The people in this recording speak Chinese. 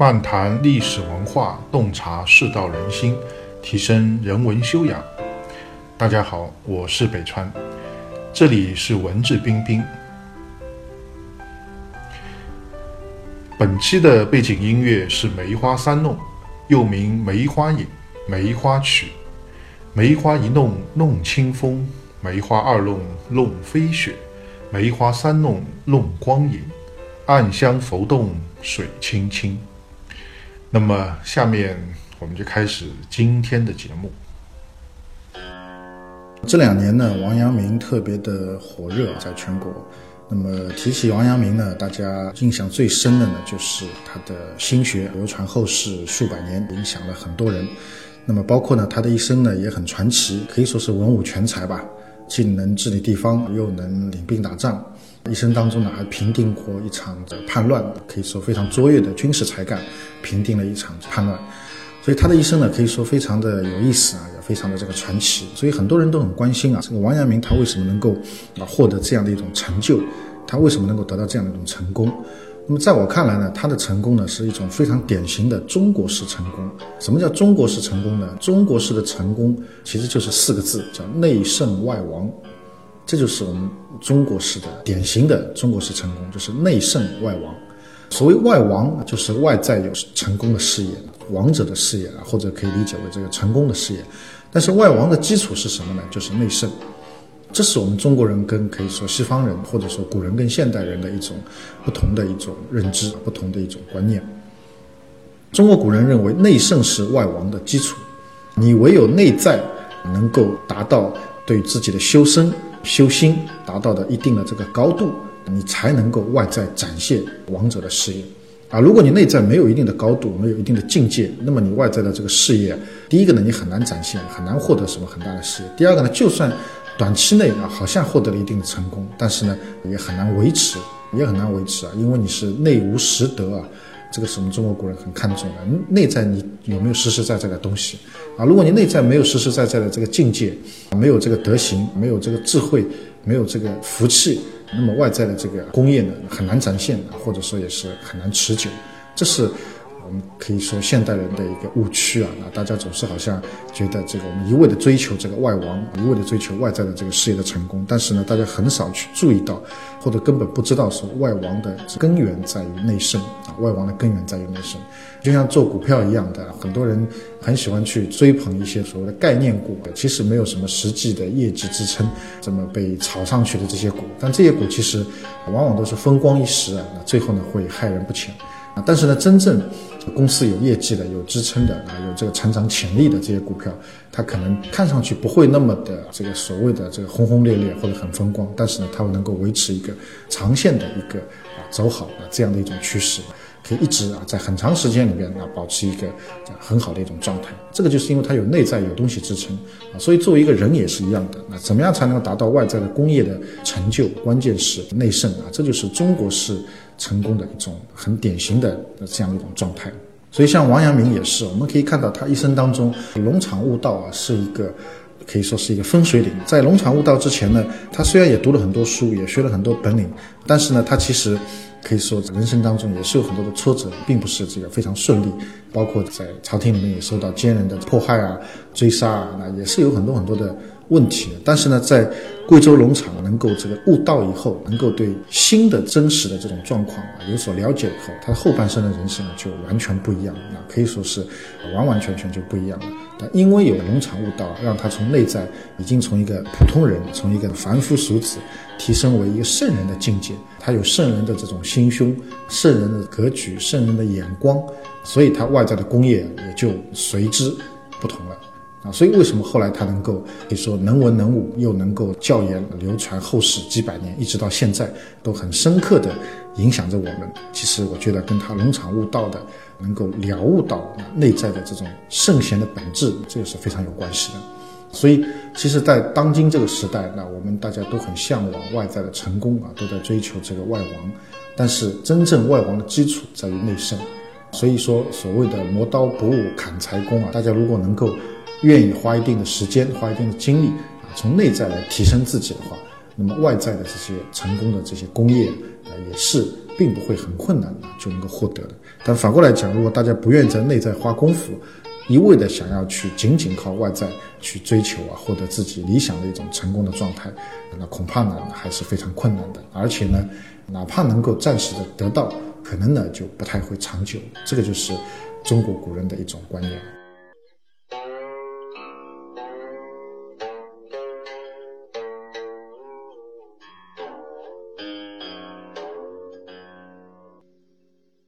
漫谈历史文化，洞察世道人心，提升人文修养。大家好，我是北川，这里是文质彬彬。本期的背景音乐是《梅花三弄》，又名《梅花引》《梅花曲》。梅花一弄弄清风，梅花二弄弄飞雪，梅花三弄弄光影。暗香浮动，水清清。那么，下面我们就开始今天的节目。这两年呢，王阳明特别的火热，在全国。那么提起王阳明呢，大家印象最深的呢，就是他的心学流传后世数百年，影响了很多人。那么包括呢，他的一生呢也很传奇，可以说是文武全才吧，既能治理地方，又能领兵打仗。一生当中呢，还平定过一场的叛乱，可以说非常卓越的军事才干，平定了一场叛乱。所以他的一生呢，可以说非常的有意思啊，也非常的这个传奇。所以很多人都很关心啊，这个王阳明他为什么能够啊获得这样的一种成就？他为什么能够得到这样的一种成功？那么在我看来呢，他的成功呢是一种非常典型的中国式成功。什么叫中国式成功呢？中国式的成功其实就是四个字，叫内圣外王。这就是我们中国式的典型的中国式成功，就是内圣外王。所谓外王，就是外在有成功的事业，王者的事业啊，或者可以理解为这个成功的事业。但是外王的基础是什么呢？就是内圣。这是我们中国人跟可以说西方人，或者说古人跟现代人的一种不同的一种认知，不同的一种观念。中国古人认为内圣是外王的基础，你唯有内在能够达到对自己的修身。修心达到的一定的这个高度，你才能够外在展现王者的事业，啊，如果你内在没有一定的高度，没有一定的境界，那么你外在的这个事业，第一个呢，你很难展现，很难获得什么很大的事业；第二个呢，就算短期内啊，好像获得了一定的成功，但是呢，也很难维持，也很难维持啊，因为你是内无实德啊。这个是我们中国古人很看重的，内在你有没有实实在在的东西啊？如果你内在没有实实在在的这个境界，没有这个德行，没有这个智慧，没有这个福气，那么外在的这个功业呢，很难展现，或者说也是很难持久。这是。我们可以说现代人的一个误区啊，那大家总是好像觉得这个我们一味的追求这个外王，一味的追求外在的这个事业的成功，但是呢，大家很少去注意到，或者根本不知道说外王的根源在于内生啊，外王的根源在于内生，就像做股票一样的，很多人很喜欢去追捧一些所谓的概念股，其实没有什么实际的业绩支撑，这么被炒上去的这些股，但这些股其实往往都是风光一时啊，那最后呢会害人不浅啊，但是呢，真正公司有业绩的、有支撑的啊，有这个成长潜力的这些股票，它可能看上去不会那么的这个所谓的这个轰轰烈烈或者很风光，但是呢，它能够维持一个长线的一个啊走好啊这样的一种趋势，可以一直啊在很长时间里面啊保持一个很好的一种状态。这个就是因为它有内在有东西支撑啊，所以作为一个人也是一样的。那怎么样才能够达到外在的工业的成就？关键是内圣啊，这就是中国式。成功的一种很典型的这样一种状态，所以像王阳明也是，我们可以看到他一生当中农场悟道啊，是一个可以说是一个分水岭。在农场悟道之前呢，他虽然也读了很多书，也学了很多本领，但是呢，他其实可以说人生当中也是有很多的挫折，并不是这个非常顺利，包括在朝廷里面也受到奸人的迫害啊、追杀啊，那也是有很多很多的。问题，但是呢，在贵州农场能够这个悟道以后，能够对新的真实的这种状况啊有所了解以后，他后半生的人生呢就完全不一样，那可以说是完完全全就不一样了。但因为有农场悟道，让他从内在已经从一个普通人，从一个凡夫俗子，提升为一个圣人的境界。他有圣人的这种心胸、圣人的格局、圣人的眼光，所以他外在的功业也就随之不同了。啊，所以为什么后来他能够可以说能文能武，又能够教研流传后世几百年，一直到现在都很深刻的影响着我们。其实我觉得跟他农场悟道的，能够了悟到内在的这种圣贤的本质，这个是非常有关系的。所以，其实，在当今这个时代，那我们大家都很向往外在的成功啊，都在追求这个外王。但是，真正外王的基础在于内圣。所以说，所谓的磨刀不误砍柴工啊，大家如果能够。愿意花一定的时间，花一定的精力啊，从内在来提升自己的话，那么外在的这些成功的这些工业啊，也是并不会很困难的就能够获得的。但反过来讲，如果大家不愿意在内在花功夫，一味的想要去仅仅靠外在去追求啊，获得自己理想的一种成功的状态，那恐怕呢还是非常困难的。而且呢，哪怕能够暂时的得到，可能呢就不太会长久。这个就是中国古人的一种观念。